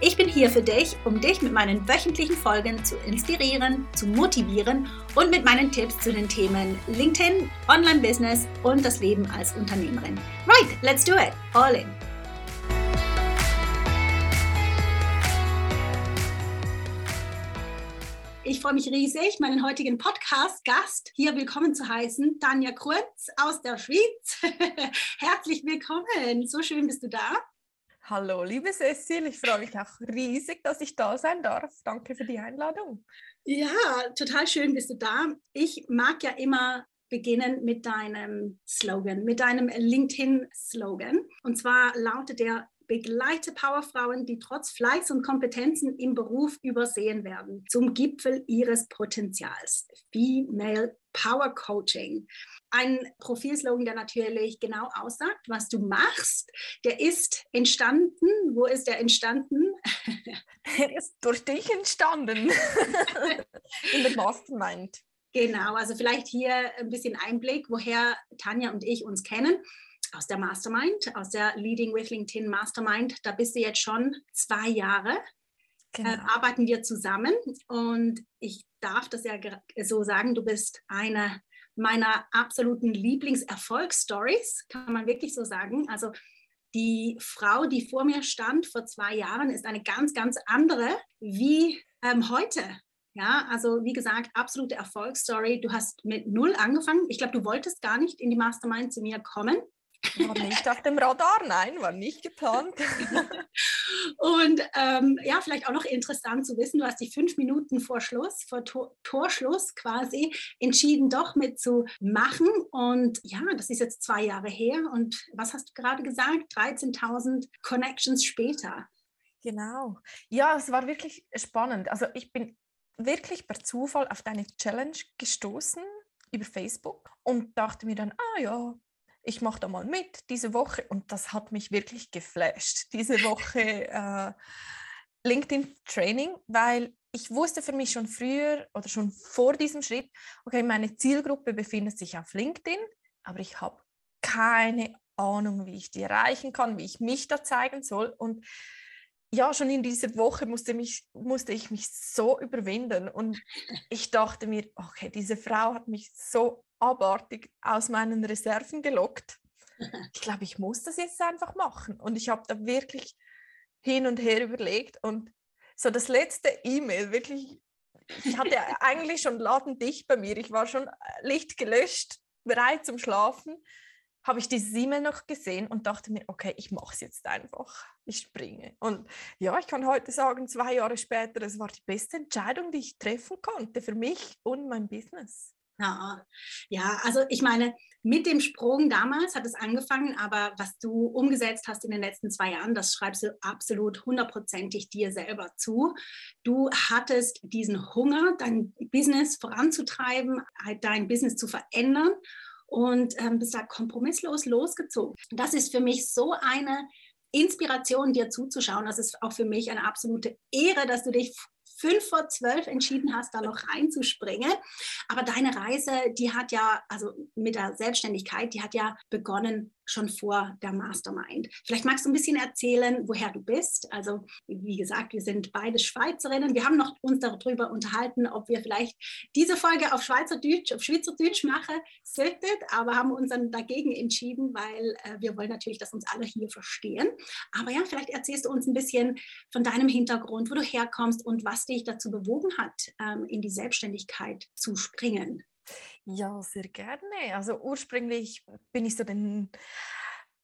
Ich bin hier für dich, um dich mit meinen wöchentlichen Folgen zu inspirieren, zu motivieren und mit meinen Tipps zu den Themen LinkedIn, Online-Business und das Leben als Unternehmerin. Right, let's do it. All in. Ich freue mich riesig, meinen heutigen Podcast-Gast hier willkommen zu heißen, Tanja Krutz aus der Schweiz. Herzlich willkommen. So schön bist du da. Hallo, liebe Cecil, ich freue mich auch riesig, dass ich da sein darf. Danke für die Einladung. Ja, total schön bist du da. Ich mag ja immer beginnen mit deinem Slogan, mit deinem LinkedIn-Slogan. Und zwar lautet der begleite Powerfrauen, die trotz Fleiß und Kompetenzen im Beruf übersehen werden, zum Gipfel ihres Potenzials. Female Power Coaching ein Profilslogan, der natürlich genau aussagt, was du machst. Der ist entstanden. Wo ist der entstanden? Er ist durch dich entstanden. In der Mastermind. Genau, also vielleicht hier ein bisschen Einblick, woher Tanja und ich uns kennen. Aus der Mastermind, aus der Leading with LinkedIn Mastermind. Da bist du jetzt schon zwei Jahre. Äh, genau. Äh, arbeiten wir zusammen und ich darf das ja so sagen, du bist eine meiner absoluten Lieblingserfolgsstories, kann man wirklich so sagen. Also die Frau, die vor mir stand vor zwei Jahren, ist eine ganz, ganz andere wie ähm, heute. Ja, also wie gesagt, absolute Erfolgsstory. Du hast mit null angefangen. Ich glaube, du wolltest gar nicht in die Mastermind zu mir kommen. War nicht auf dem Radar, nein, war nicht geplant. und ähm, ja, vielleicht auch noch interessant zu wissen, du hast dich fünf Minuten vor Schluss, vor Tor Torschluss quasi entschieden, doch mitzumachen. Und ja, das ist jetzt zwei Jahre her. Und was hast du gerade gesagt? 13.000 Connections später. Genau. Ja, es war wirklich spannend. Also ich bin wirklich per Zufall auf deine Challenge gestoßen über Facebook und dachte mir dann, ah ja, ich mache da mal mit diese Woche und das hat mich wirklich geflasht, diese Woche äh, LinkedIn Training, weil ich wusste für mich schon früher oder schon vor diesem Schritt, okay, meine Zielgruppe befindet sich auf LinkedIn, aber ich habe keine Ahnung, wie ich die erreichen kann, wie ich mich da zeigen soll. Und ja, schon in dieser Woche musste, mich, musste ich mich so überwinden. Und ich dachte mir, okay, diese Frau hat mich so abartig aus meinen Reserven gelockt. Ich glaube, ich muss das jetzt einfach machen. Und ich habe da wirklich hin und her überlegt und so das letzte E-Mail, wirklich, ich hatte eigentlich schon ladendicht bei mir. Ich war schon äh, Licht gelöscht, bereit zum Schlafen. Habe ich dieses E-Mail noch gesehen und dachte mir, okay, ich mache es jetzt einfach. Ich springe. Und ja, ich kann heute sagen, zwei Jahre später, es war die beste Entscheidung, die ich treffen konnte für mich und mein Business. Ja, ja, also ich meine, mit dem Sprung damals hat es angefangen, aber was du umgesetzt hast in den letzten zwei Jahren, das schreibst du absolut hundertprozentig dir selber zu. Du hattest diesen Hunger, dein Business voranzutreiben, halt dein Business zu verändern und ähm, bist da kompromisslos losgezogen. Das ist für mich so eine Inspiration, dir zuzuschauen. Das ist auch für mich eine absolute Ehre, dass du dich fünf vor zwölf entschieden hast, da noch reinzuspringen. Aber deine Reise, die hat ja, also mit der Selbstständigkeit, die hat ja begonnen schon vor der Mastermind. Vielleicht magst du ein bisschen erzählen, woher du bist. Also wie gesagt, wir sind beide Schweizerinnen. Wir haben noch uns darüber unterhalten, ob wir vielleicht diese Folge auf Schweizerdeutsch, auf Schweizerdeutsch machen sollten, aber haben uns dann dagegen entschieden, weil äh, wir wollen natürlich, dass uns alle hier verstehen. Aber ja, vielleicht erzählst du uns ein bisschen von deinem Hintergrund, wo du herkommst und was dich dazu bewogen hat, ähm, in die Selbstständigkeit zu springen. Ja, sehr gerne. Also ursprünglich bin ich so den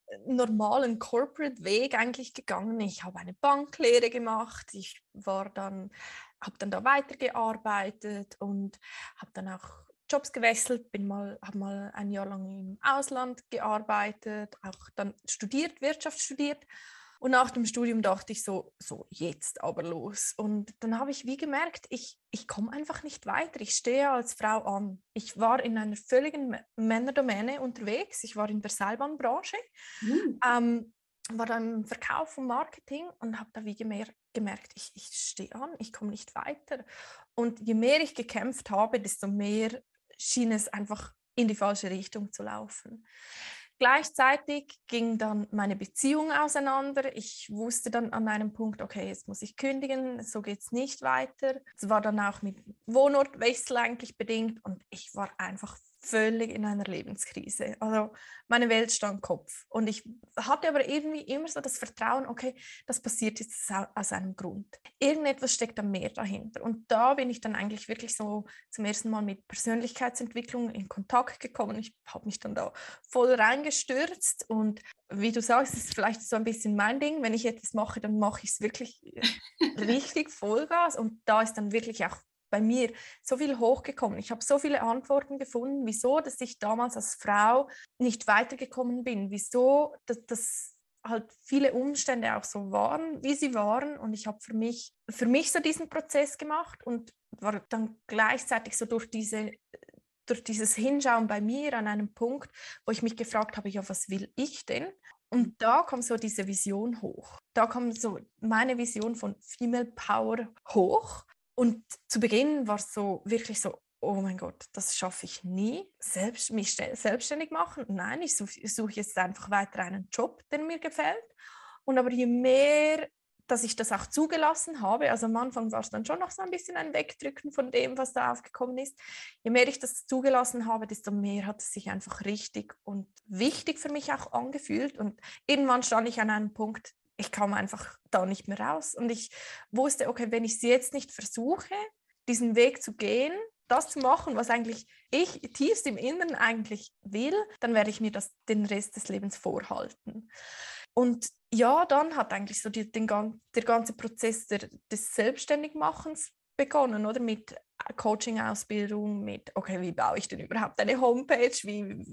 äh, normalen Corporate Weg eigentlich gegangen. Ich habe eine Banklehre gemacht. Ich war dann, habe dann da weitergearbeitet und habe dann auch Jobs gewechselt, bin mal, habe mal ein Jahr lang im Ausland gearbeitet, auch dann studiert, Wirtschaft studiert und nach dem Studium dachte ich so, so jetzt aber los. Und dann habe ich wie gemerkt, ich, ich komme einfach nicht weiter. Ich stehe als Frau an. Ich war in einer völligen Männerdomäne unterwegs. Ich war in der Seilbahnbranche, mhm. ähm, war dann im Verkauf und Marketing und habe da wie gemerkt, gemerkt ich, ich stehe an, ich komme nicht weiter. Und je mehr ich gekämpft habe, desto mehr schien es einfach in die falsche Richtung zu laufen. Gleichzeitig ging dann meine Beziehung auseinander. Ich wusste dann an einem Punkt, okay, jetzt muss ich kündigen, so geht es nicht weiter. Es war dann auch mit Wohnortwechsel eigentlich bedingt und ich war einfach völlig in einer Lebenskrise. Also meine Welt stand Kopf. Und ich hatte aber irgendwie immer so das Vertrauen, okay, das passiert jetzt aus einem Grund. Irgendetwas steckt da mehr dahinter. Und da bin ich dann eigentlich wirklich so zum ersten Mal mit Persönlichkeitsentwicklung in Kontakt gekommen. Ich habe mich dann da voll reingestürzt und wie du sagst, ist vielleicht so ein bisschen mein Ding. Wenn ich etwas mache, dann mache ich es wirklich richtig Vollgas. Und da ist dann wirklich auch bei mir so viel hochgekommen. Ich habe so viele Antworten gefunden, wieso, dass ich damals als Frau nicht weitergekommen bin, wieso, dass, dass halt viele Umstände auch so waren, wie sie waren. Und ich habe für mich, für mich so diesen Prozess gemacht und war dann gleichzeitig so durch diese durch dieses Hinschauen bei mir an einem Punkt, wo ich mich gefragt habe, ja, was will ich denn? Und da kommt so diese Vision hoch. Da kommt so meine Vision von Female Power hoch. Und zu Beginn war es so wirklich so, oh mein Gott, das schaffe ich nie. Selbst, mich selbstständig machen? Nein, ich suche such jetzt einfach weiter einen Job, der mir gefällt. Und aber je mehr, dass ich das auch zugelassen habe, also am Anfang war es dann schon noch so ein bisschen ein Wegdrücken von dem, was da aufgekommen ist. Je mehr ich das zugelassen habe, desto mehr hat es sich einfach richtig und wichtig für mich auch angefühlt. Und irgendwann stand ich an einem Punkt, ich kam einfach da nicht mehr raus. Und ich wusste, okay, wenn ich es jetzt nicht versuche, diesen Weg zu gehen, das zu machen, was eigentlich ich tiefst im Inneren eigentlich will, dann werde ich mir das den Rest des Lebens vorhalten. Und ja, dann hat eigentlich so die, den, der ganze Prozess der, des Selbstständigmachens begonnen, oder mit Coaching-Ausbildung mit, okay, wie baue ich denn überhaupt eine Homepage, wie,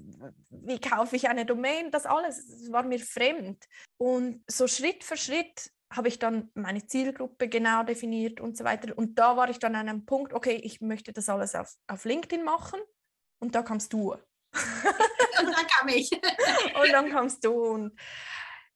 wie kaufe ich eine Domain, das alles das war mir fremd. Und so Schritt für Schritt habe ich dann meine Zielgruppe genau definiert und so weiter. Und da war ich dann an einem Punkt, okay, ich möchte das alles auf, auf LinkedIn machen und da kamst du. und dann kam ich. und dann kamst du und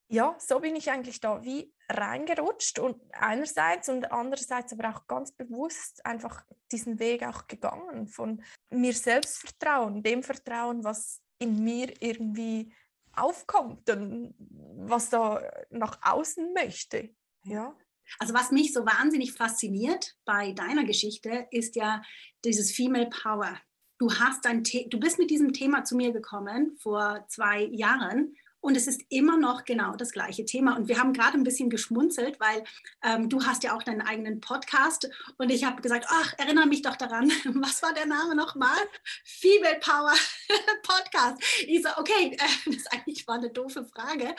ja, so bin ich eigentlich da wie reingerutscht und einerseits und andererseits aber auch ganz bewusst einfach diesen Weg auch gegangen von mir selbst Vertrauen, dem Vertrauen, was in mir irgendwie aufkommt und was da nach außen möchte. Ja. Also was mich so wahnsinnig fasziniert bei deiner Geschichte ist ja dieses Female Power. Du hast ein du bist mit diesem Thema zu mir gekommen vor zwei Jahren und es ist immer noch genau das gleiche Thema. Und wir haben gerade ein bisschen geschmunzelt, weil ähm, du hast ja auch deinen eigenen Podcast. Und ich habe gesagt, ach, erinnere mich doch daran. Was war der Name nochmal? Female Power Podcast. Ich so, okay, äh, das eigentlich war eine doofe Frage.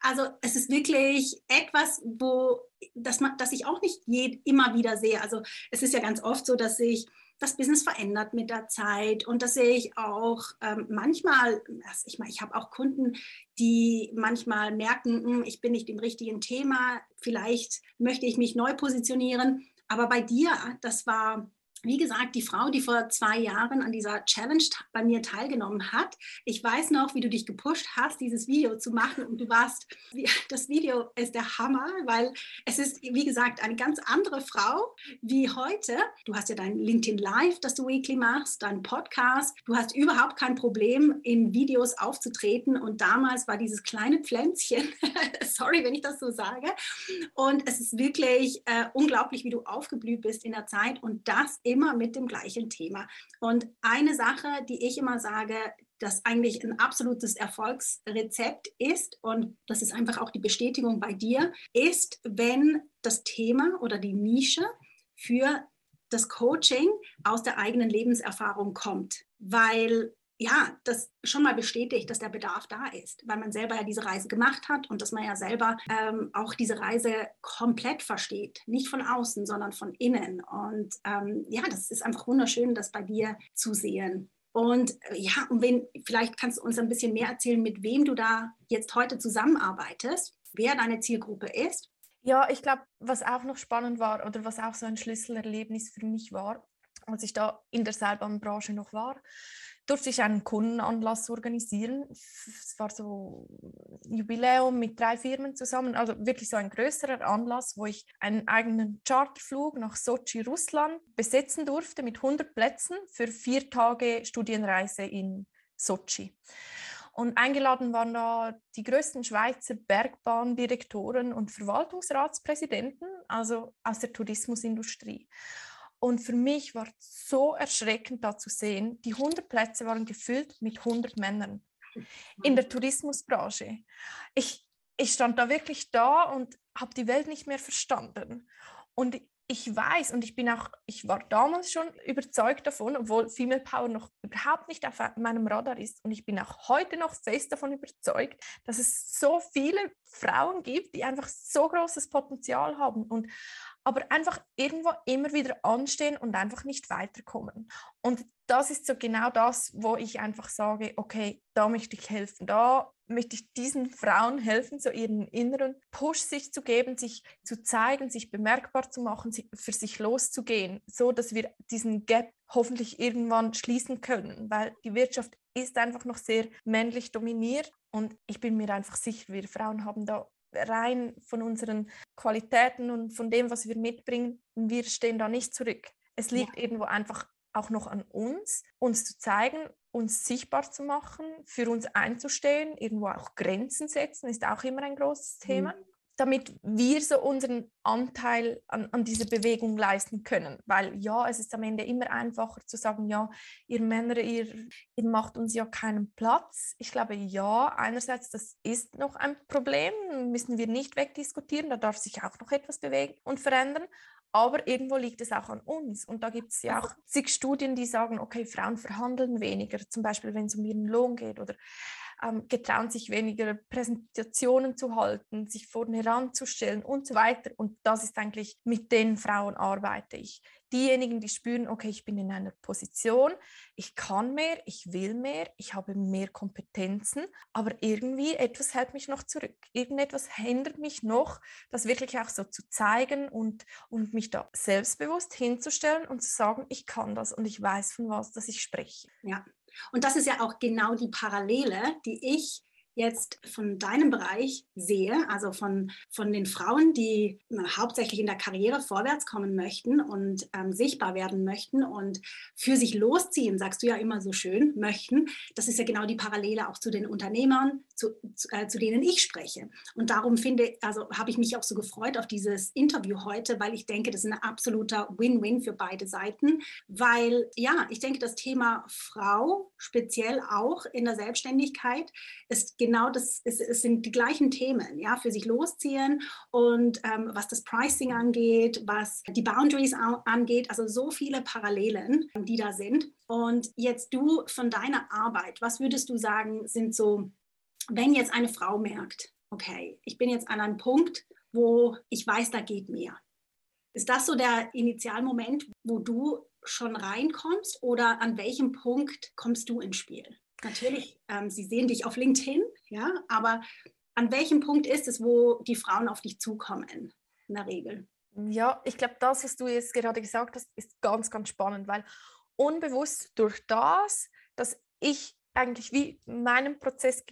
Also es ist wirklich etwas, wo das, das ich auch nicht je, immer wieder sehe. Also es ist ja ganz oft so, dass ich das Business verändert mit der Zeit. Und das sehe ich auch ähm, manchmal, also ich meine, ich habe auch Kunden, die manchmal merken, hm, ich bin nicht im richtigen Thema, vielleicht möchte ich mich neu positionieren. Aber bei dir, das war wie gesagt, die Frau, die vor zwei Jahren an dieser Challenge bei mir teilgenommen hat. Ich weiß noch, wie du dich gepusht hast, dieses Video zu machen und du warst, das Video ist der Hammer, weil es ist, wie gesagt, eine ganz andere Frau wie heute. Du hast ja dein LinkedIn Live, das du weekly machst, dein Podcast. Du hast überhaupt kein Problem, in Videos aufzutreten und damals war dieses kleine Pflänzchen, sorry, wenn ich das so sage, und es ist wirklich äh, unglaublich, wie du aufgeblüht bist in der Zeit und das immer mit dem gleichen Thema. Und eine Sache, die ich immer sage, das eigentlich ein absolutes Erfolgsrezept ist, und das ist einfach auch die Bestätigung bei dir, ist, wenn das Thema oder die Nische für das Coaching aus der eigenen Lebenserfahrung kommt. Weil ja, das schon mal bestätigt, dass der Bedarf da ist, weil man selber ja diese Reise gemacht hat und dass man ja selber ähm, auch diese Reise komplett versteht. Nicht von außen, sondern von innen. Und ähm, ja, das ist einfach wunderschön, das bei dir zu sehen. Und äh, ja, und wenn, vielleicht kannst du uns ein bisschen mehr erzählen, mit wem du da jetzt heute zusammenarbeitest, wer deine Zielgruppe ist. Ja, ich glaube, was auch noch spannend war oder was auch so ein Schlüsselerlebnis für mich war, als ich da in der Seilbahnbranche noch war, durfte ich einen Kundenanlass organisieren. Es war so ein Jubiläum mit drei Firmen zusammen, also wirklich so ein größerer Anlass, wo ich einen eigenen Charterflug nach Sochi, Russland besetzen durfte mit 100 Plätzen für vier Tage Studienreise in Sochi. Und eingeladen waren da die größten Schweizer Bergbahndirektoren und Verwaltungsratspräsidenten, also aus der Tourismusindustrie. Und für mich war es so erschreckend da zu sehen, die 100 Plätze waren gefüllt mit 100 Männern in der Tourismusbranche. Ich, ich stand da wirklich da und habe die Welt nicht mehr verstanden. Und ich weiß und ich bin auch, ich war damals schon überzeugt davon, obwohl Female Power noch überhaupt nicht auf meinem Radar ist. Und ich bin auch heute noch fest davon überzeugt, dass es so viele Frauen gibt, die einfach so großes Potenzial haben und aber einfach irgendwo immer wieder anstehen und einfach nicht weiterkommen. Und das ist so genau das, wo ich einfach sage, okay, da möchte ich helfen, da möchte ich diesen Frauen helfen, so ihren inneren Push sich zu geben, sich zu zeigen, sich bemerkbar zu machen, für sich loszugehen, so dass wir diesen Gap hoffentlich irgendwann schließen können, weil die Wirtschaft ist einfach noch sehr männlich dominiert und ich bin mir einfach sicher, wir Frauen haben da rein von unseren Qualitäten und von dem, was wir mitbringen, wir stehen da nicht zurück. Es liegt ja. irgendwo einfach auch noch an uns, uns zu zeigen, uns sichtbar zu machen, für uns einzustehen, irgendwo auch Grenzen setzen, ist auch immer ein großes Thema. Mhm damit wir so unseren Anteil an, an dieser Bewegung leisten können. Weil ja, es ist am Ende immer einfacher zu sagen, ja, ihr Männer, ihr, ihr macht uns ja keinen Platz. Ich glaube, ja, einerseits, das ist noch ein Problem, müssen wir nicht wegdiskutieren, da darf sich auch noch etwas bewegen und verändern. Aber irgendwo liegt es auch an uns. Und da gibt es ja auch zig Studien, die sagen, okay, Frauen verhandeln weniger, zum Beispiel wenn es um ihren Lohn geht oder ähm, getrauen sich weniger Präsentationen zu halten, sich vorne heranzustellen und so weiter. Und das ist eigentlich, mit den Frauen arbeite ich. Diejenigen, die spüren, okay, ich bin in einer Position, ich kann mehr, ich will mehr, ich habe mehr Kompetenzen, aber irgendwie etwas hält mich noch zurück. Irgendetwas hindert mich noch, das wirklich auch so zu zeigen und, und mich da selbstbewusst hinzustellen und zu sagen, ich kann das und ich weiß, von was dass ich spreche. Ja, und das ist ja auch genau die Parallele, die ich jetzt von deinem Bereich sehe, also von, von den Frauen, die hauptsächlich in der Karriere vorwärts kommen möchten und ähm, sichtbar werden möchten und für sich losziehen, sagst du ja immer so schön, möchten, das ist ja genau die Parallele auch zu den Unternehmern, zu, zu, äh, zu denen ich spreche. Und darum finde, also habe ich mich auch so gefreut auf dieses Interview heute, weil ich denke, das ist ein absoluter Win-Win für beide Seiten, weil ja, ich denke, das Thema Frau, speziell auch in der Selbstständigkeit, ist genau das, ist, es sind die gleichen Themen, ja, für sich losziehen und ähm, was das Pricing angeht, was die Boundaries angeht, also so viele Parallelen, die da sind. Und jetzt du von deiner Arbeit, was würdest du sagen, sind so wenn jetzt eine Frau merkt, okay, ich bin jetzt an einem Punkt, wo ich weiß, da geht mehr. Ist das so der Initialmoment, wo du schon reinkommst oder an welchem Punkt kommst du ins Spiel? Natürlich, ähm, sie sehen dich auf LinkedIn, ja, aber an welchem Punkt ist es, wo die Frauen auf dich zukommen in der Regel? Ja, ich glaube, das, was du jetzt gerade gesagt hast, ist ganz, ganz spannend, weil unbewusst durch das, dass ich eigentlich wie meinen Prozess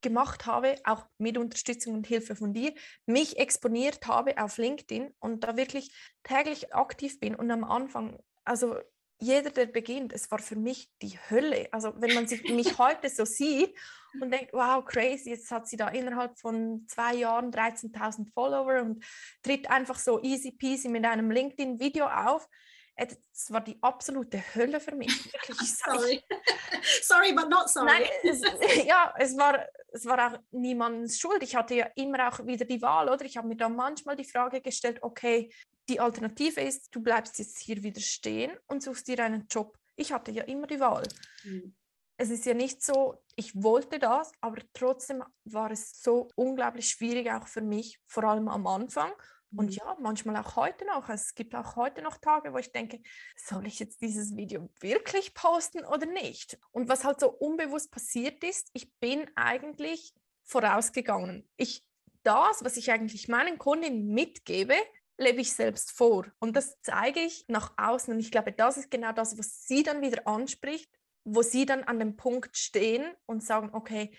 gemacht habe, auch mit Unterstützung und Hilfe von dir, mich exponiert habe auf LinkedIn und da wirklich täglich aktiv bin und am Anfang, also jeder, der beginnt, es war für mich die Hölle. Also wenn man sich mich heute so sieht und denkt, wow, crazy, jetzt hat sie da innerhalb von zwei Jahren 13.000 Follower und tritt einfach so easy peasy mit einem LinkedIn-Video auf. Es war die absolute Hölle für mich. sorry. sorry, but not sorry. Nein, es, ja, es war, es war auch niemands Schuld. Ich hatte ja immer auch wieder die Wahl, oder? Ich habe mir dann manchmal die Frage gestellt, okay, die Alternative ist, du bleibst jetzt hier wieder stehen und suchst dir einen Job. Ich hatte ja immer die Wahl. Mhm. Es ist ja nicht so, ich wollte das, aber trotzdem war es so unglaublich schwierig auch für mich, vor allem am Anfang. Und mhm. ja, manchmal auch heute noch. Es gibt auch heute noch Tage, wo ich denke, soll ich jetzt dieses Video wirklich posten oder nicht? Und was halt so unbewusst passiert ist, ich bin eigentlich vorausgegangen. Ich das, was ich eigentlich meinen Kundinnen mitgebe, lebe ich selbst vor. Und das zeige ich nach außen. Und ich glaube, das ist genau das, was sie dann wieder anspricht, wo sie dann an dem Punkt stehen und sagen, okay,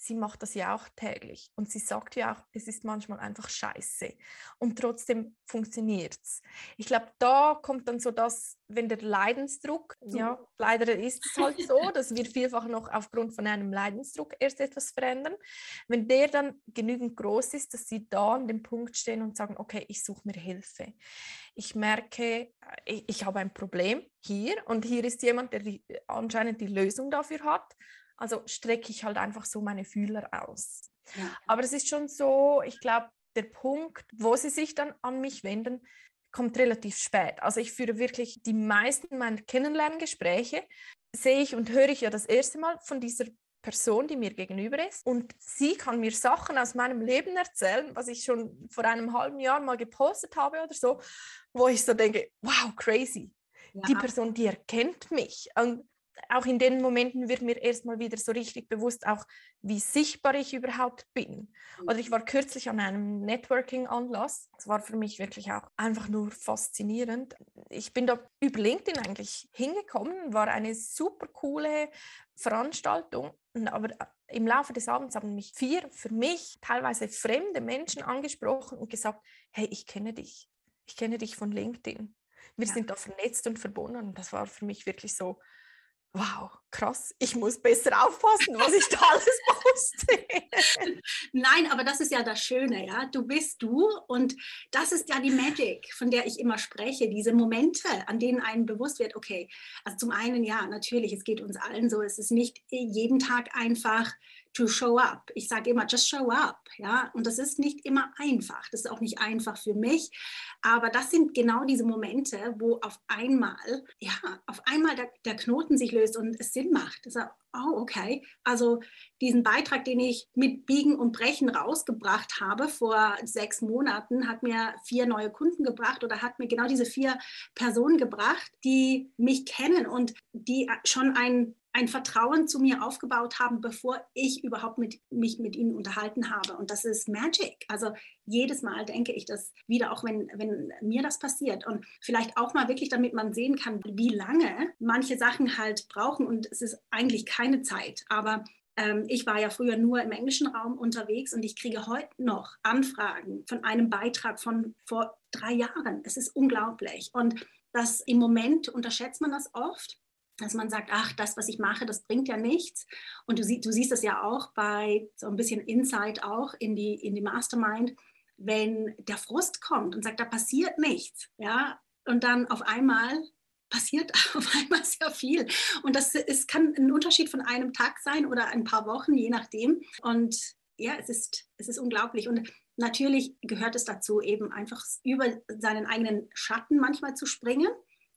sie macht das ja auch täglich und sie sagt ja auch, es ist manchmal einfach scheiße und trotzdem funktioniert es. Ich glaube, da kommt dann so das, wenn der Leidensdruck, so. ja, leider ist es halt so, dass wir vielfach noch aufgrund von einem Leidensdruck erst etwas verändern, wenn der dann genügend groß ist, dass sie da an dem Punkt stehen und sagen, okay, ich suche mir Hilfe. Ich merke, ich, ich habe ein Problem hier und hier ist jemand, der die, anscheinend die Lösung dafür hat also strecke ich halt einfach so meine Fühler aus. Ja. Aber es ist schon so, ich glaube, der Punkt, wo sie sich dann an mich wenden, kommt relativ spät. Also ich führe wirklich die meisten meiner Kennenlerngespräche, sehe ich und höre ich ja das erste Mal von dieser Person, die mir gegenüber ist. Und sie kann mir Sachen aus meinem Leben erzählen, was ich schon vor einem halben Jahr mal gepostet habe oder so, wo ich so denke, wow, crazy. Ja. Die Person, die erkennt mich. Und auch in den Momenten wird mir erstmal wieder so richtig bewusst, auch wie sichtbar ich überhaupt bin. Oder ich war kürzlich an einem Networking-Anlass. Das war für mich wirklich auch einfach nur faszinierend. Ich bin da über LinkedIn eigentlich hingekommen, war eine super coole Veranstaltung. Aber im Laufe des Abends haben mich vier für mich teilweise fremde Menschen angesprochen und gesagt, hey, ich kenne dich. Ich kenne dich von LinkedIn. Wir ja. sind da vernetzt und verbunden. Und das war für mich wirklich so, wow, krass, ich muss besser aufpassen, was ich da alles poste. Nein, aber das ist ja das Schöne, ja. Du bist du und das ist ja die Magic, von der ich immer spreche, diese Momente, an denen einem bewusst wird, okay, also zum einen ja, natürlich, es geht uns allen so, es ist nicht jeden Tag einfach to show up. Ich sage immer, just show up, ja. Und das ist nicht immer einfach. Das ist auch nicht einfach für mich. Aber das sind genau diese Momente, wo auf einmal, ja, auf einmal der, der Knoten sich löst und es Sinn macht. Das ist, oh, okay. Also diesen Beitrag, den ich mit Biegen und Brechen rausgebracht habe vor sechs Monaten, hat mir vier neue Kunden gebracht oder hat mir genau diese vier Personen gebracht, die mich kennen und die schon ein ein Vertrauen zu mir aufgebaut haben, bevor ich überhaupt mit, mich mit ihnen unterhalten habe. Und das ist Magic. Also jedes Mal denke ich das wieder, auch wenn, wenn mir das passiert. Und vielleicht auch mal wirklich, damit man sehen kann, wie lange manche Sachen halt brauchen. Und es ist eigentlich keine Zeit. Aber ähm, ich war ja früher nur im englischen Raum unterwegs und ich kriege heute noch Anfragen von einem Beitrag von vor drei Jahren. Es ist unglaublich. Und das im Moment unterschätzt man das oft dass man sagt, ach, das, was ich mache, das bringt ja nichts. Und du, sie, du siehst das ja auch bei so ein bisschen Insight auch in die, in die Mastermind, wenn der Frust kommt und sagt, da passiert nichts, ja, und dann auf einmal passiert auf einmal sehr viel. Und das ist, kann ein Unterschied von einem Tag sein oder ein paar Wochen, je nachdem. Und ja, es ist, es ist unglaublich. Und natürlich gehört es dazu, eben einfach über seinen eigenen Schatten manchmal zu springen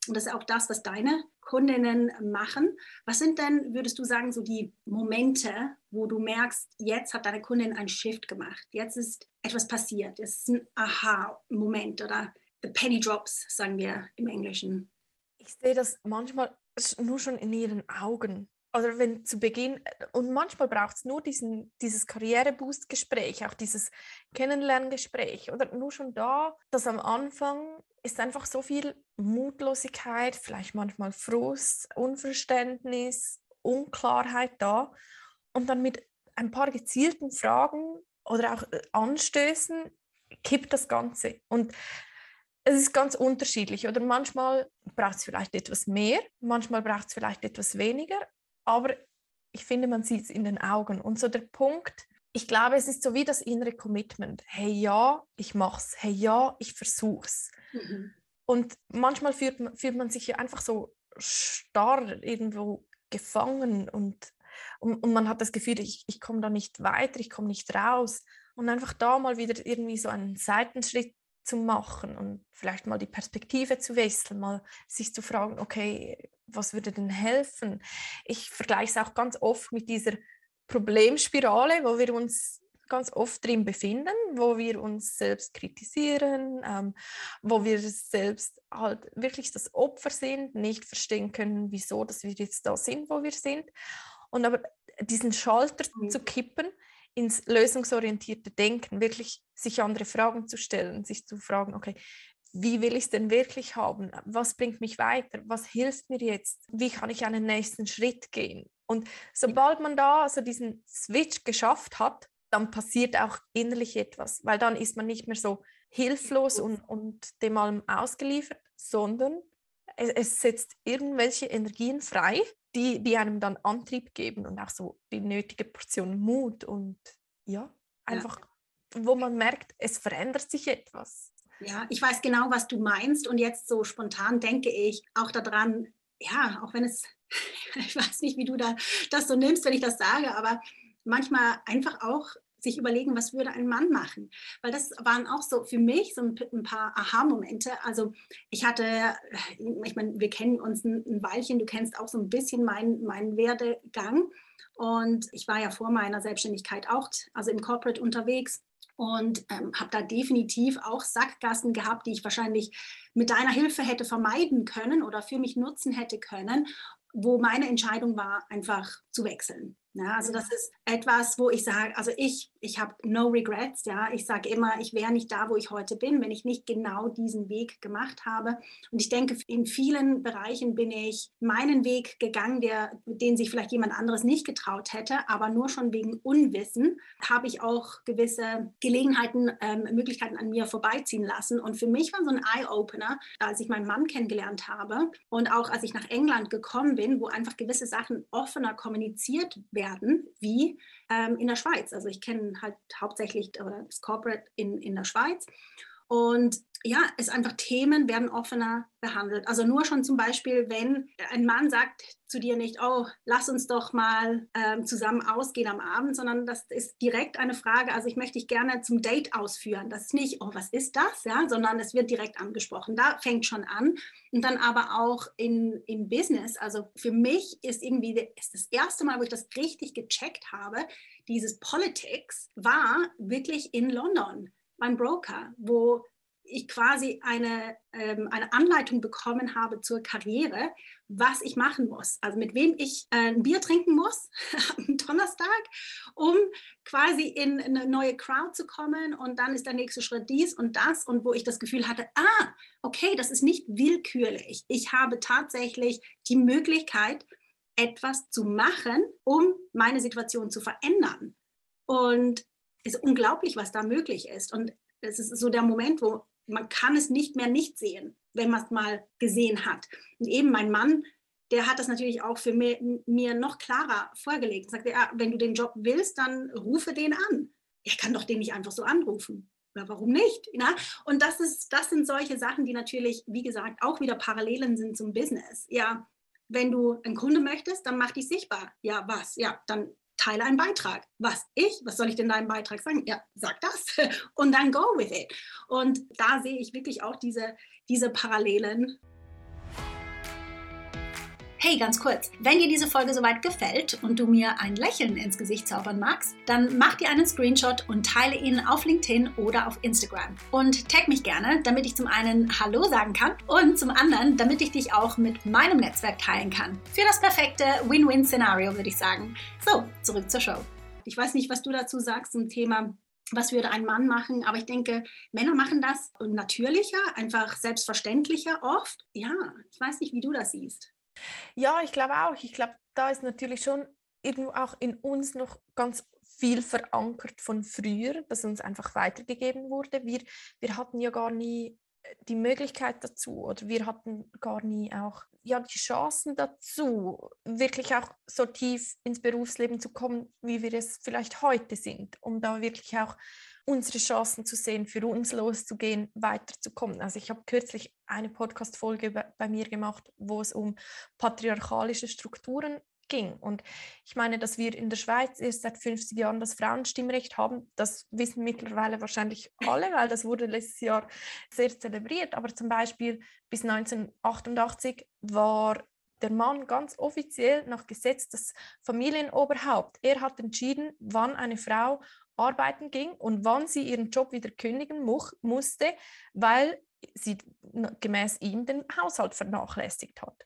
und das ist auch das, was deine Kundinnen machen. Was sind denn, würdest du sagen, so die Momente, wo du merkst, jetzt hat deine Kundin einen Shift gemacht, jetzt ist etwas passiert, es ist ein Aha-Moment oder the penny drops, sagen wir im Englischen. Ich sehe das manchmal nur schon in ihren Augen. Oder wenn zu Beginn, und manchmal braucht es nur diesen, dieses Karriereboost-Gespräch, auch dieses Kennenlerngespräch oder nur schon da, dass am Anfang ist einfach so viel Mutlosigkeit, vielleicht manchmal Frust, Unverständnis, Unklarheit da. Und dann mit ein paar gezielten Fragen oder auch äh, Anstößen kippt das Ganze. Und es ist ganz unterschiedlich. Oder manchmal braucht es vielleicht etwas mehr, manchmal braucht es vielleicht etwas weniger. Aber ich finde, man sieht es in den Augen. Und so der Punkt, ich glaube, es ist so wie das innere Commitment. Hey ja, ich mach's. Hey ja, ich versuch's. Mhm. Und manchmal fühlt, fühlt man sich ja einfach so starr irgendwo gefangen und, und, und man hat das Gefühl, ich, ich komme da nicht weiter, ich komme nicht raus. Und einfach da mal wieder irgendwie so einen Seitenschritt zu machen und vielleicht mal die Perspektive zu wechseln, mal sich zu fragen, okay, was würde denn helfen? Ich vergleiche es auch ganz oft mit dieser Problemspirale, wo wir uns ganz oft drin befinden, wo wir uns selbst kritisieren, ähm, wo wir selbst halt wirklich das Opfer sind, nicht verstehen können, wieso, dass wir jetzt da sind, wo wir sind. Und aber diesen Schalter mhm. zu kippen ins lösungsorientierte Denken, wirklich sich andere Fragen zu stellen, sich zu fragen, okay, wie will ich es denn wirklich haben? Was bringt mich weiter? Was hilft mir jetzt? Wie kann ich einen nächsten Schritt gehen? Und sobald man da so diesen Switch geschafft hat, dann passiert auch innerlich etwas, weil dann ist man nicht mehr so hilflos und, und dem allem ausgeliefert, sondern es, es setzt irgendwelche Energien frei, die, die einem dann Antrieb geben und auch so die nötige Portion Mut und ja, einfach, ja. wo man merkt, es verändert sich etwas. Ja, ich weiß genau, was du meinst und jetzt so spontan denke ich auch daran, ja, auch wenn es, ich weiß nicht, wie du da, das so nimmst, wenn ich das sage, aber manchmal einfach auch sich überlegen, was würde ein Mann machen? Weil das waren auch so für mich so ein, paar Aha-Momente. Also ich hatte, ich meine, wir kennen uns ein, Weilchen, du kennst auch so ein bisschen meinen mein Werdegang. Und ich war ja vor meiner Selbstständigkeit auch, also im Corporate unterwegs und ähm, habe da definitiv auch Sackgassen gehabt, die ich wahrscheinlich mit deiner Hilfe hätte vermeiden können oder für mich nutzen hätte können, wo meine Entscheidung war, einfach zu wechseln. Ja, also das ist etwas, wo ich sage, also ich, ich habe no regrets, ja. Ich sage immer, ich wäre nicht da, wo ich heute bin, wenn ich nicht genau diesen Weg gemacht habe. Und ich denke, in vielen Bereichen bin ich meinen Weg gegangen, der, den sich vielleicht jemand anderes nicht getraut hätte, aber nur schon wegen Unwissen habe ich auch gewisse Gelegenheiten, ähm, Möglichkeiten an mir vorbeiziehen lassen. Und für mich war so ein Eye-Opener, als ich meinen Mann kennengelernt habe und auch als ich nach England gekommen bin, wo einfach gewisse Sachen offener kommuniziert werden werden wie ähm, in der Schweiz. Also ich kenne halt hauptsächlich das Corporate in, in der Schweiz. Und ja, es einfach Themen werden offener behandelt. Also nur schon zum Beispiel, wenn ein Mann sagt zu dir nicht, oh, lass uns doch mal ähm, zusammen ausgehen am Abend, sondern das ist direkt eine Frage, also ich möchte dich gerne zum Date ausführen. Das ist nicht, oh, was ist das, ja, sondern es wird direkt angesprochen. Da fängt schon an. Und dann aber auch in, im Business, also für mich ist irgendwie ist das erste Mal, wo ich das richtig gecheckt habe, dieses Politics war wirklich in London beim Broker, wo ich quasi eine, ähm, eine Anleitung bekommen habe zur Karriere, was ich machen muss. Also mit wem ich äh, ein Bier trinken muss am Donnerstag, um quasi in eine neue Crowd zu kommen. Und dann ist der nächste Schritt dies und das. Und wo ich das Gefühl hatte, ah, okay, das ist nicht willkürlich. Ich habe tatsächlich die Möglichkeit, etwas zu machen, um meine Situation zu verändern. Und es ist unglaublich, was da möglich ist. Und es ist so der Moment, wo man kann es nicht mehr nicht sehen, wenn man es mal gesehen hat. Und eben mein Mann, der hat das natürlich auch für mir, mir noch klarer vorgelegt. Sagt er, wenn du den Job willst, dann rufe den an. Ich kann doch den nicht einfach so anrufen. Ja, warum nicht? Ja? Und das, ist, das sind solche Sachen, die natürlich, wie gesagt, auch wieder Parallelen sind zum Business. Ja, wenn du einen Kunde möchtest, dann mach dich sichtbar. Ja, was? Ja, dann teile einen Beitrag. Was ich? Was soll ich denn deinem Beitrag sagen? Ja, sag das und dann go with it. Und da sehe ich wirklich auch diese, diese Parallelen. Hey, ganz kurz, wenn dir diese Folge soweit gefällt und du mir ein Lächeln ins Gesicht zaubern magst, dann mach dir einen Screenshot und teile ihn auf LinkedIn oder auf Instagram. Und tag mich gerne, damit ich zum einen Hallo sagen kann und zum anderen, damit ich dich auch mit meinem Netzwerk teilen kann. Für das perfekte Win-Win-Szenario, würde ich sagen. So, zurück zur Show. Ich weiß nicht, was du dazu sagst zum Thema was würde ein Mann machen? Aber ich denke, Männer machen das natürlicher, einfach selbstverständlicher oft. Ja, ich weiß nicht, wie du das siehst. Ja, ich glaube auch. Ich glaube, da ist natürlich schon irgendwo auch in uns noch ganz viel verankert von früher, das uns einfach weitergegeben wurde. Wir, wir hatten ja gar nie äh, die Möglichkeit dazu oder wir hatten gar nie auch ja, die Chancen dazu, wirklich auch so tief ins Berufsleben zu kommen, wie wir es vielleicht heute sind, um da wirklich auch unsere Chancen zu sehen, für uns loszugehen, weiterzukommen. Also ich habe kürzlich eine Podcast-Folge bei mir gemacht, wo es um patriarchalische Strukturen ging. Und ich meine, dass wir in der Schweiz erst seit 50 Jahren das Frauenstimmrecht haben, das wissen mittlerweile wahrscheinlich alle, weil das wurde letztes Jahr sehr zelebriert. Aber zum Beispiel bis 1988 war der Mann ganz offiziell nach Gesetz das Familienoberhaupt. Er hat entschieden, wann eine Frau arbeiten ging und wann sie ihren Job wieder kündigen mu musste, weil sie gemäß ihm den Haushalt vernachlässigt hat.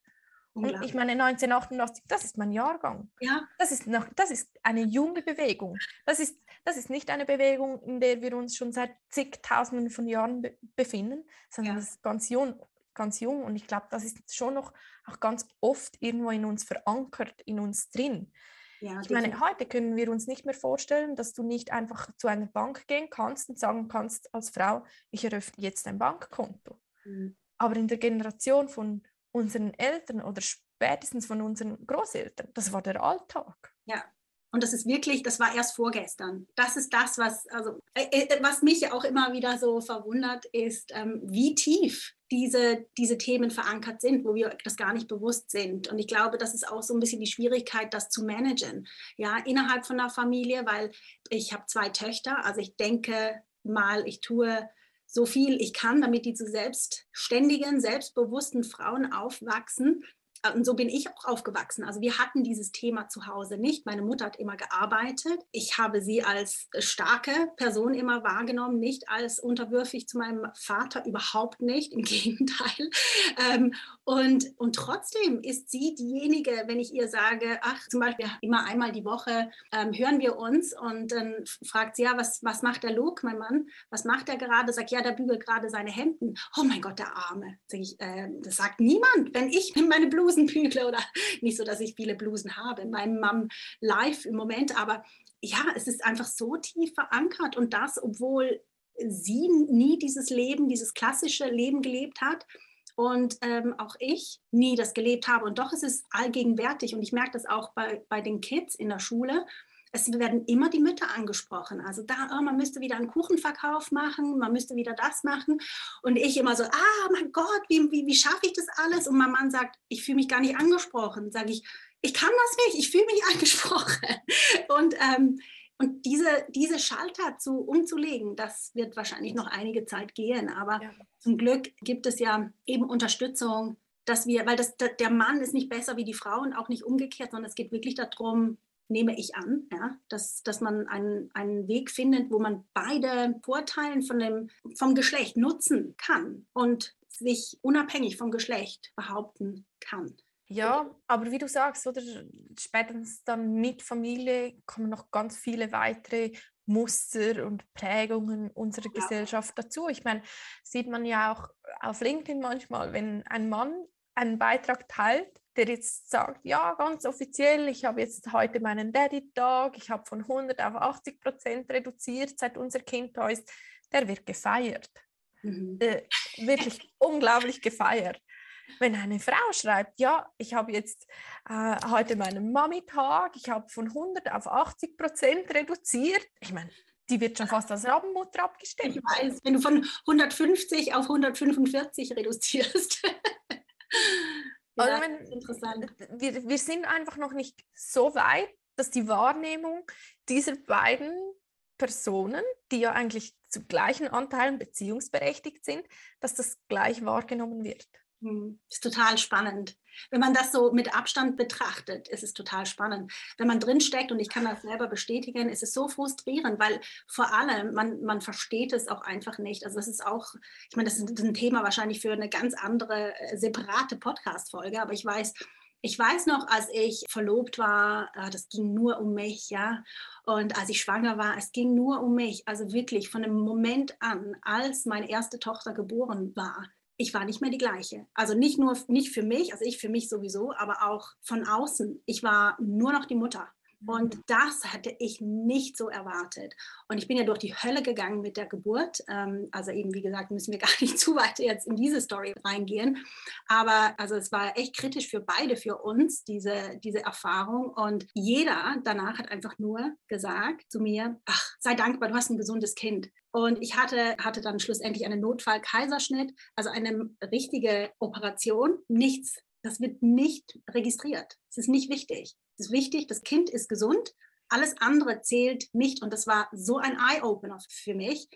Und ich meine, 1988, das ist mein Jahrgang. Ja. Das, ist noch, das ist eine junge Bewegung. Das ist, das ist nicht eine Bewegung, in der wir uns schon seit zigtausenden von Jahren be befinden, sondern ja. das ist ganz jung, ganz jung. Und ich glaube, das ist schon noch auch ganz oft irgendwo in uns verankert, in uns drin. Ja, ich meine, heute können wir uns nicht mehr vorstellen, dass du nicht einfach zu einer Bank gehen kannst und sagen kannst als Frau, ich eröffne jetzt ein Bankkonto. Mhm. Aber in der Generation von unseren Eltern oder spätestens von unseren Großeltern, das war der Alltag. Ja, und das ist wirklich, das war erst vorgestern. Das ist das, was, also, äh, äh, was mich auch immer wieder so verwundert, ist, ähm, wie tief diese, diese Themen verankert sind, wo wir das gar nicht bewusst sind. Und ich glaube, das ist auch so ein bisschen die Schwierigkeit, das zu managen. Ja, innerhalb von der Familie, weil ich habe zwei Töchter. Also ich denke mal, ich tue so viel ich kann, damit die zu selbstständigen, selbstbewussten Frauen aufwachsen, und so bin ich auch aufgewachsen. Also wir hatten dieses Thema zu Hause nicht. Meine Mutter hat immer gearbeitet. Ich habe sie als starke Person immer wahrgenommen, nicht als unterwürfig zu meinem Vater, überhaupt nicht, im Gegenteil. Ähm, und, und trotzdem ist sie diejenige, wenn ich ihr sage, ach, zum Beispiel immer einmal die Woche ähm, hören wir uns und dann fragt sie, ja, was, was macht der Luke, mein Mann? Was macht er gerade? Sagt, ja, der bügelt gerade seine Hemden. Oh mein Gott, der Arme. Sag ich, äh, das sagt niemand. Wenn ich meine Blumen Blusenbügle oder nicht so, dass ich viele Blusen habe in meinem Mom Live im Moment, aber ja, es ist einfach so tief verankert und das, obwohl sie nie dieses Leben, dieses klassische Leben gelebt hat und ähm, auch ich nie das gelebt habe. Und doch ist es allgegenwärtig und ich merke das auch bei, bei den Kids in der Schule es werden immer die Mütter angesprochen. Also da, oh, man müsste wieder einen Kuchenverkauf machen, man müsste wieder das machen. Und ich immer so, ah, mein Gott, wie, wie, wie schaffe ich das alles? Und mein Mann sagt, ich fühle mich gar nicht angesprochen. Sage ich, ich kann das nicht, ich fühle mich angesprochen. Und, ähm, und diese, diese Schalter zu, umzulegen, das wird wahrscheinlich noch einige Zeit gehen. Aber ja. zum Glück gibt es ja eben Unterstützung, dass wir, weil das, der Mann ist nicht besser wie die Frau und auch nicht umgekehrt, sondern es geht wirklich darum, nehme ich an, ja, dass, dass man einen, einen Weg findet, wo man beide Vorteile von dem, vom Geschlecht nutzen kann und sich unabhängig vom Geschlecht behaupten kann. Ja, aber wie du sagst, oder spätestens dann mit Familie kommen noch ganz viele weitere Muster und Prägungen unserer ja. Gesellschaft dazu. Ich meine, sieht man ja auch auf LinkedIn manchmal, wenn ein Mann einen Beitrag teilt, der jetzt sagt, ja, ganz offiziell, ich habe jetzt heute meinen Daddy-Tag, ich habe von 100 auf 80 Prozent reduziert, seit unser Kind da ist, der wird gefeiert. Mhm. Äh, wirklich unglaublich gefeiert. Wenn eine Frau schreibt, ja, ich habe jetzt äh, heute meinen Mami-Tag, ich habe von 100 auf 80 Prozent reduziert, ich meine, die wird schon fast als Rabenmutter abgestellt. Ich weiß, wenn du von 150 auf 145 reduzierst. Ja, wenn, interessant. Wir, wir sind einfach noch nicht so weit, dass die Wahrnehmung dieser beiden Personen, die ja eigentlich zu gleichen Anteilen beziehungsberechtigt sind, dass das gleich wahrgenommen wird. Hm, ist total spannend. Wenn man das so mit Abstand betrachtet, ist es total spannend. Wenn man drinsteckt, und ich kann das selber bestätigen, ist es so frustrierend, weil vor allem man, man versteht es auch einfach nicht. Also das ist auch, ich meine, das ist ein Thema wahrscheinlich für eine ganz andere, äh, separate Podcast-Folge, aber ich weiß, ich weiß noch, als ich verlobt war, äh, das ging nur um mich, ja. Und als ich schwanger war, es ging nur um mich. Also wirklich von dem Moment an, als meine erste Tochter geboren war, ich war nicht mehr die gleiche. Also nicht nur nicht für mich, also ich für mich sowieso, aber auch von außen. Ich war nur noch die Mutter. Und das hatte ich nicht so erwartet. Und ich bin ja durch die Hölle gegangen mit der Geburt. Ähm, also eben, wie gesagt, müssen wir gar nicht zu weit jetzt in diese Story reingehen. Aber also es war echt kritisch für beide, für uns, diese, diese Erfahrung. Und jeder danach hat einfach nur gesagt zu mir, ach, sei dankbar, du hast ein gesundes Kind. Und ich hatte, hatte dann schlussendlich einen Notfall-Kaiserschnitt, also eine richtige Operation, nichts das wird nicht registriert. Es ist nicht wichtig. Ist wichtig, das Kind ist gesund. Alles andere zählt nicht. Und das war so ein Eye-Opener für mich.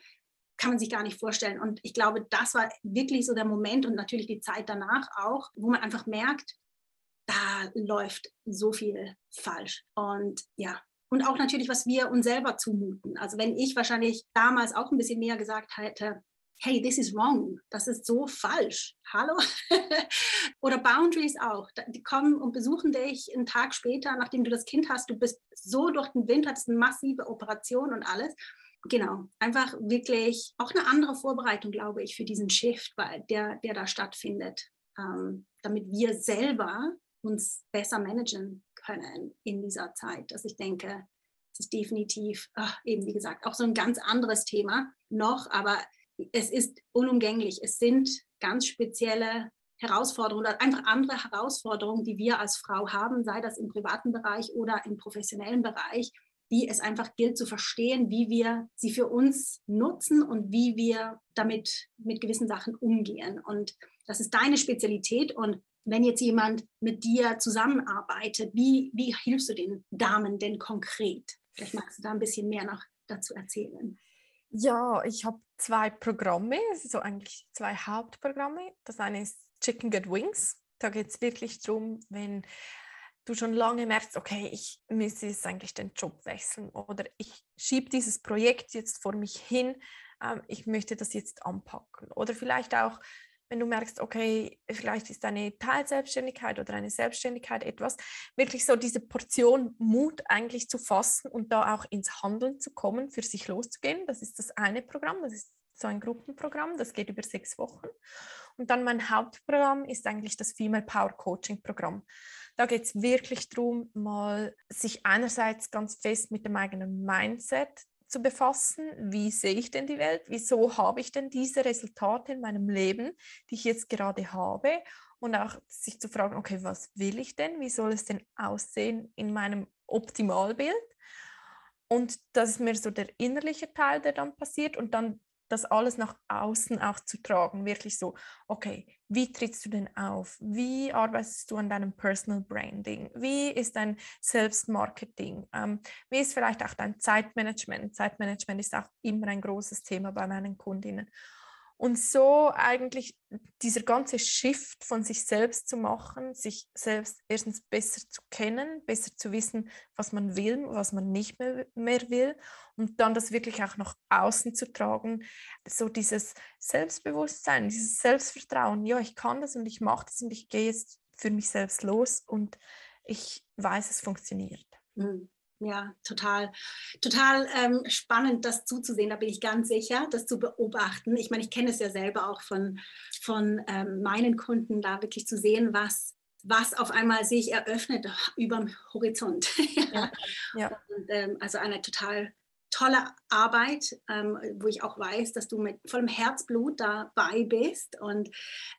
Kann man sich gar nicht vorstellen. Und ich glaube, das war wirklich so der Moment und natürlich die Zeit danach auch, wo man einfach merkt, da läuft so viel falsch. Und ja, und auch natürlich, was wir uns selber zumuten. Also wenn ich wahrscheinlich damals auch ein bisschen mehr gesagt hätte, hey, this is wrong, das ist so falsch, hallo? Oder Boundaries auch, die kommen und besuchen dich einen Tag später, nachdem du das Kind hast, du bist so durch den Wind, hattest eine massive Operation und alles. Genau, einfach wirklich auch eine andere Vorbereitung, glaube ich, für diesen Shift, der, der da stattfindet, ähm, damit wir selber uns besser managen können in dieser Zeit. Also ich denke, es ist definitiv, ach, eben wie gesagt, auch so ein ganz anderes Thema noch, aber es ist unumgänglich. Es sind ganz spezielle Herausforderungen oder einfach andere Herausforderungen, die wir als Frau haben, sei das im privaten Bereich oder im professionellen Bereich, die es einfach gilt zu verstehen, wie wir sie für uns nutzen und wie wir damit mit gewissen Sachen umgehen. Und das ist deine Spezialität. Und wenn jetzt jemand mit dir zusammenarbeitet, wie, wie hilfst du den Damen denn konkret? Vielleicht magst du da ein bisschen mehr noch dazu erzählen. Ja, ich habe zwei Programme, so eigentlich zwei Hauptprogramme. Das eine ist Chicken Get Wings. Da geht es wirklich darum, wenn du schon lange merkst, okay, ich müsste jetzt eigentlich den Job wechseln oder ich schiebe dieses Projekt jetzt vor mich hin, ähm, ich möchte das jetzt anpacken. Oder vielleicht auch, wenn du merkst, okay, vielleicht ist eine Teilselbstständigkeit oder eine Selbstständigkeit etwas, wirklich so diese Portion Mut eigentlich zu fassen und da auch ins Handeln zu kommen, für sich loszugehen. Das ist das eine Programm, das ist so ein Gruppenprogramm, das geht über sechs Wochen. Und dann mein Hauptprogramm ist eigentlich das Female Power Coaching Programm. Da geht es wirklich darum, mal sich einerseits ganz fest mit dem eigenen Mindset zu befassen, wie sehe ich denn die Welt, wieso habe ich denn diese Resultate in meinem Leben, die ich jetzt gerade habe? Und auch sich zu fragen, okay, was will ich denn, wie soll es denn aussehen in meinem Optimalbild? Und das ist mir so der innerliche Teil, der dann passiert. Und dann das alles nach außen auch zu tragen. Wirklich so, okay, wie trittst du denn auf? Wie arbeitest du an deinem Personal Branding? Wie ist dein Selbstmarketing? Ähm, wie ist vielleicht auch dein Zeitmanagement? Zeitmanagement ist auch immer ein großes Thema bei meinen Kundinnen. Und so eigentlich dieser ganze Shift von sich selbst zu machen, sich selbst erstens besser zu kennen, besser zu wissen, was man will, was man nicht mehr, mehr will und dann das wirklich auch nach außen zu tragen, so dieses Selbstbewusstsein, dieses Selbstvertrauen, ja, ich kann das und ich mache das und ich gehe jetzt für mich selbst los und ich weiß, es funktioniert. Mhm. Ja, total, total ähm, spannend, das zuzusehen. Da bin ich ganz sicher, das zu beobachten. Ich meine, ich kenne es ja selber auch von, von ähm, meinen Kunden, da wirklich zu sehen, was, was auf einmal sich eröffnet über dem Horizont. ja. ja. Und, ähm, also eine total tolle Arbeit, ähm, wo ich auch weiß, dass du mit vollem Herzblut dabei bist. Und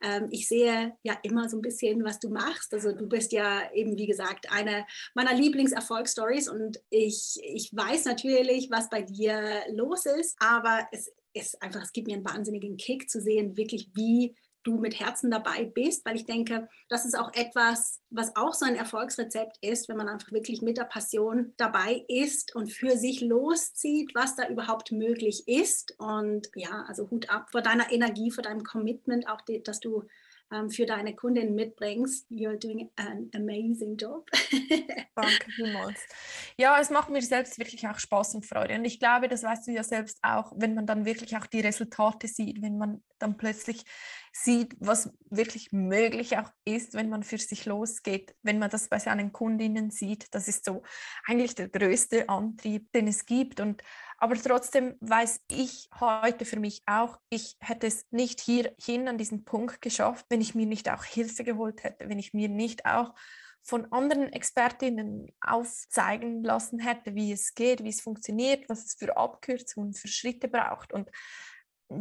ähm, ich sehe ja immer so ein bisschen, was du machst. Also du bist ja eben, wie gesagt, eine meiner Lieblingserfolgsstories. Und ich, ich weiß natürlich, was bei dir los ist. Aber es ist einfach, es gibt mir einen wahnsinnigen Kick zu sehen, wirklich wie du mit Herzen dabei bist, weil ich denke, das ist auch etwas, was auch so ein Erfolgsrezept ist, wenn man einfach wirklich mit der Passion dabei ist und für sich loszieht, was da überhaupt möglich ist. Und ja, also Hut ab vor deiner Energie, vor deinem Commitment, auch die, dass du ähm, für deine Kundinnen mitbringst. You're doing an amazing job. Danke vielmals. Ja, es macht mir selbst wirklich auch Spaß und Freude. Und ich glaube, das weißt du ja selbst auch, wenn man dann wirklich auch die Resultate sieht, wenn man dann plötzlich sieht, was wirklich möglich auch ist, wenn man für sich losgeht, wenn man das bei seinen Kundinnen sieht. Das ist so eigentlich der größte Antrieb, den es gibt. Und aber trotzdem weiß ich heute für mich auch, ich hätte es nicht hierhin an diesen Punkt geschafft, wenn ich mir nicht auch Hilfe geholt hätte, wenn ich mir nicht auch von anderen Expertinnen aufzeigen lassen hätte, wie es geht, wie es funktioniert, was es für Abkürzungen, für Schritte braucht. Und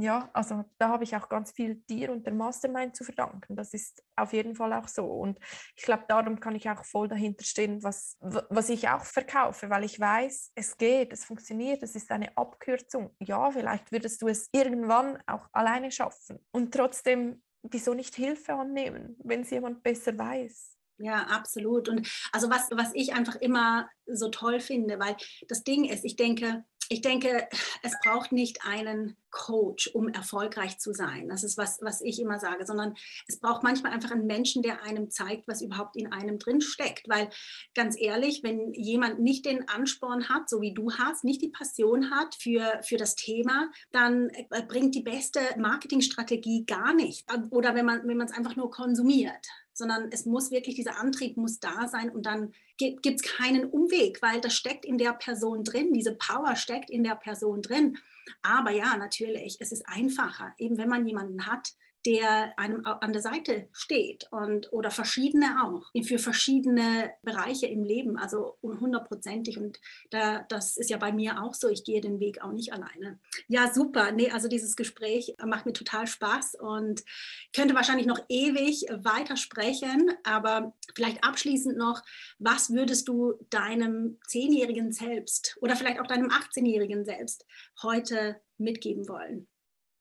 ja, also da habe ich auch ganz viel dir und der Mastermind zu verdanken. Das ist auf jeden Fall auch so. Und ich glaube, darum kann ich auch voll dahinter stehen, was, was ich auch verkaufe, weil ich weiß, es geht, es funktioniert, es ist eine Abkürzung. Ja, vielleicht würdest du es irgendwann auch alleine schaffen. Und trotzdem, wieso nicht Hilfe annehmen, wenn es jemand besser weiß? Ja, absolut. Und also was, was ich einfach immer so toll finde, weil das Ding ist, ich denke, ich denke, es braucht nicht einen Coach, um erfolgreich zu sein. Das ist was, was ich immer sage, sondern es braucht manchmal einfach einen Menschen, der einem zeigt, was überhaupt in einem drin steckt. Weil ganz ehrlich, wenn jemand nicht den Ansporn hat, so wie du hast, nicht die Passion hat für, für das Thema, dann äh, bringt die beste Marketingstrategie gar nicht. Oder wenn man wenn es einfach nur konsumiert sondern es muss wirklich, dieser Antrieb muss da sein und dann gibt es keinen Umweg, weil das steckt in der Person drin, diese Power steckt in der Person drin. Aber ja, natürlich, es ist einfacher, eben wenn man jemanden hat, der einem an der Seite steht und oder verschiedene auch für verschiedene Bereiche im Leben, also hundertprozentig. Und da, das ist ja bei mir auch so, ich gehe den Weg auch nicht alleine. Ja, super, nee, also dieses Gespräch macht mir total Spaß und könnte wahrscheinlich noch ewig weitersprechen, aber vielleicht abschließend noch, was würdest du deinem zehnjährigen Selbst oder vielleicht auch deinem 18-jährigen Selbst heute mitgeben wollen?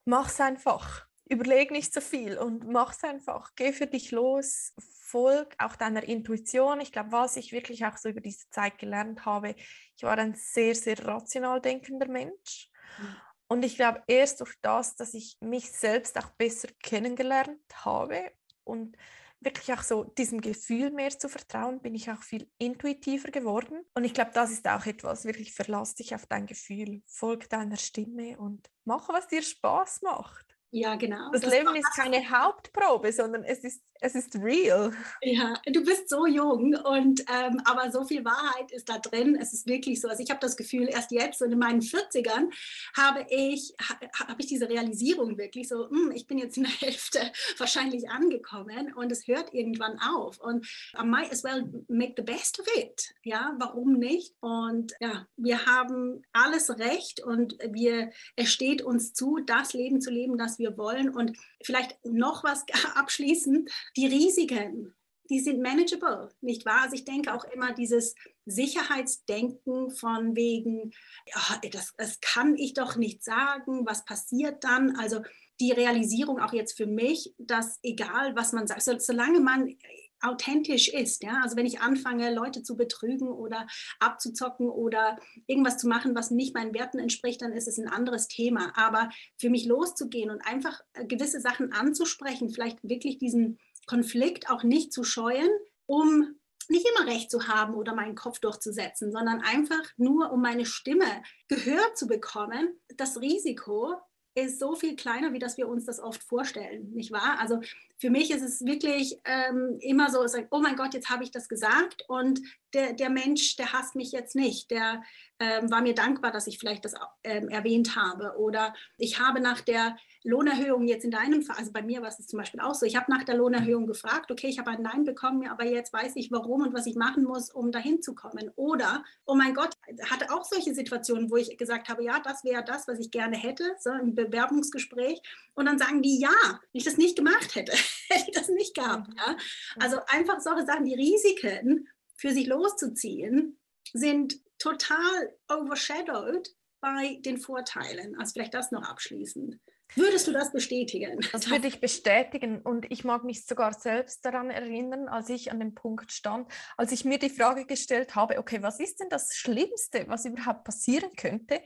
Mach's einfach überleg nicht so viel und mach's einfach. Geh für dich los, folg auch deiner Intuition. Ich glaube, was ich wirklich auch so über diese Zeit gelernt habe, ich war ein sehr, sehr rational denkender Mensch. Mhm. Und ich glaube, erst durch das, dass ich mich selbst auch besser kennengelernt habe und wirklich auch so diesem Gefühl mehr zu vertrauen, bin ich auch viel intuitiver geworden. Und ich glaube, das ist auch etwas, wirklich verlass dich auf dein Gefühl, folg deiner Stimme und mach, was dir Spaß macht. Ja, genau. Das, das Leben ist keine Hauptprobe, sondern es ist es ist real. Ja, du bist so jung und ähm, aber so viel Wahrheit ist da drin. Es ist wirklich so. Also ich habe das Gefühl, erst jetzt und in meinen 40ern habe ich, ha, habe ich diese Realisierung wirklich so, hm, ich bin jetzt in der Hälfte wahrscheinlich angekommen und es hört irgendwann auf. Und I might as well make the best of it. Ja, warum nicht? Und ja, wir haben alles Recht und wir, es steht uns zu, das Leben zu leben, das wir wollen. Und vielleicht noch was abschließend die Risiken, die sind manageable, nicht wahr? Also ich denke auch immer dieses Sicherheitsdenken von wegen, ja, das, das kann ich doch nicht sagen, was passiert dann? Also die Realisierung auch jetzt für mich, dass egal was man sagt, so, solange man authentisch ist. Ja? Also wenn ich anfange, Leute zu betrügen oder abzuzocken oder irgendwas zu machen, was nicht meinen Werten entspricht, dann ist es ein anderes Thema. Aber für mich loszugehen und einfach äh, gewisse Sachen anzusprechen, vielleicht wirklich diesen Konflikt auch nicht zu scheuen, um nicht immer recht zu haben oder meinen Kopf durchzusetzen, sondern einfach nur, um meine Stimme gehört zu bekommen, das Risiko ist so viel kleiner, wie dass wir uns das oft vorstellen, nicht wahr? Also für mich ist es wirklich ähm, immer so, oh mein Gott, jetzt habe ich das gesagt und der, der Mensch, der hasst mich jetzt nicht, der ähm, war mir dankbar, dass ich vielleicht das ähm, erwähnt habe oder ich habe nach der Lohnerhöhung jetzt in deinem Fall, also bei mir war es zum Beispiel auch so, ich habe nach der Lohnerhöhung gefragt, okay, ich habe ein Nein bekommen, aber jetzt weiß ich warum und was ich machen muss, um dahin zu kommen. Oder, oh mein Gott, hatte auch solche Situationen, wo ich gesagt habe, ja, das wäre das, was ich gerne hätte, so im Bewerbungsgespräch. Und dann sagen die, ja, wenn ich das nicht gemacht hätte, hätte ich das nicht gehabt. Ja? Also einfach solche Sachen, die Risiken für sich loszuziehen, sind total overshadowed bei den Vorteilen. Also vielleicht das noch abschließend. Würdest du das bestätigen? Das würde ich bestätigen und ich mag mich sogar selbst daran erinnern, als ich an dem Punkt stand, als ich mir die Frage gestellt habe, okay, was ist denn das Schlimmste, was überhaupt passieren könnte?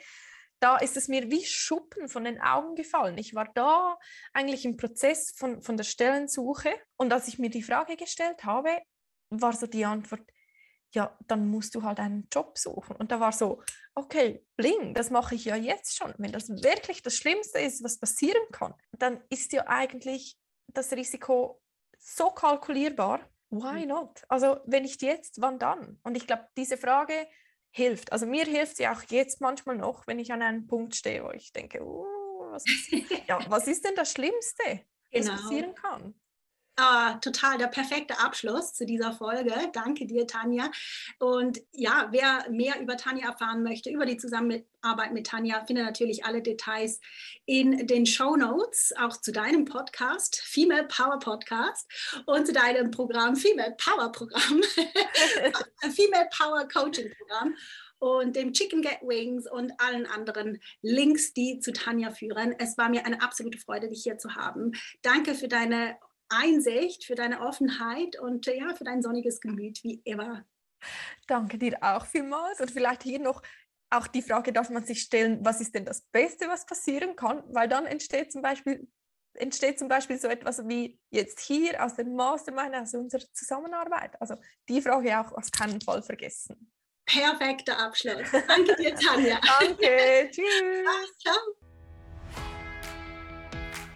Da ist es mir wie Schuppen von den Augen gefallen. Ich war da eigentlich im Prozess von, von der Stellensuche und als ich mir die Frage gestellt habe, war so die Antwort, ja, dann musst du halt einen Job suchen. Und da war so, okay, bling, das mache ich ja jetzt schon. Wenn das wirklich das Schlimmste ist, was passieren kann, dann ist ja eigentlich das Risiko so kalkulierbar. Why hm. not? Also wenn nicht jetzt, wann dann? Und ich glaube, diese Frage hilft. Also mir hilft sie auch jetzt manchmal noch, wenn ich an einem Punkt stehe, wo ich denke, oh, was, ist, ja, was ist denn das Schlimmste, was genau. passieren kann? Ah, total der perfekte Abschluss zu dieser Folge. Danke dir, Tanja. Und ja, wer mehr über Tanja erfahren möchte, über die Zusammenarbeit mit Tanja, findet natürlich alle Details in den Show Notes, auch zu deinem Podcast, Female Power Podcast und zu deinem Programm, Female Power Programm, Female Power Coaching Programm und dem Chicken Get Wings und allen anderen Links, die zu Tanja führen. Es war mir eine absolute Freude, dich hier zu haben. Danke für deine Einsicht, für deine Offenheit und äh, ja, für dein sonniges Gemüt, wie immer. Danke dir auch vielmals. Und vielleicht hier noch auch die Frage darf man sich stellen, was ist denn das Beste, was passieren kann? Weil dann entsteht zum Beispiel, entsteht zum Beispiel so etwas wie jetzt hier aus dem Mastermind, aus unserer Zusammenarbeit. Also die Frage auch auf keinen Fall vergessen. Perfekter Abschluss. Danke dir, Tanja. Danke. Tschüss. Ciao.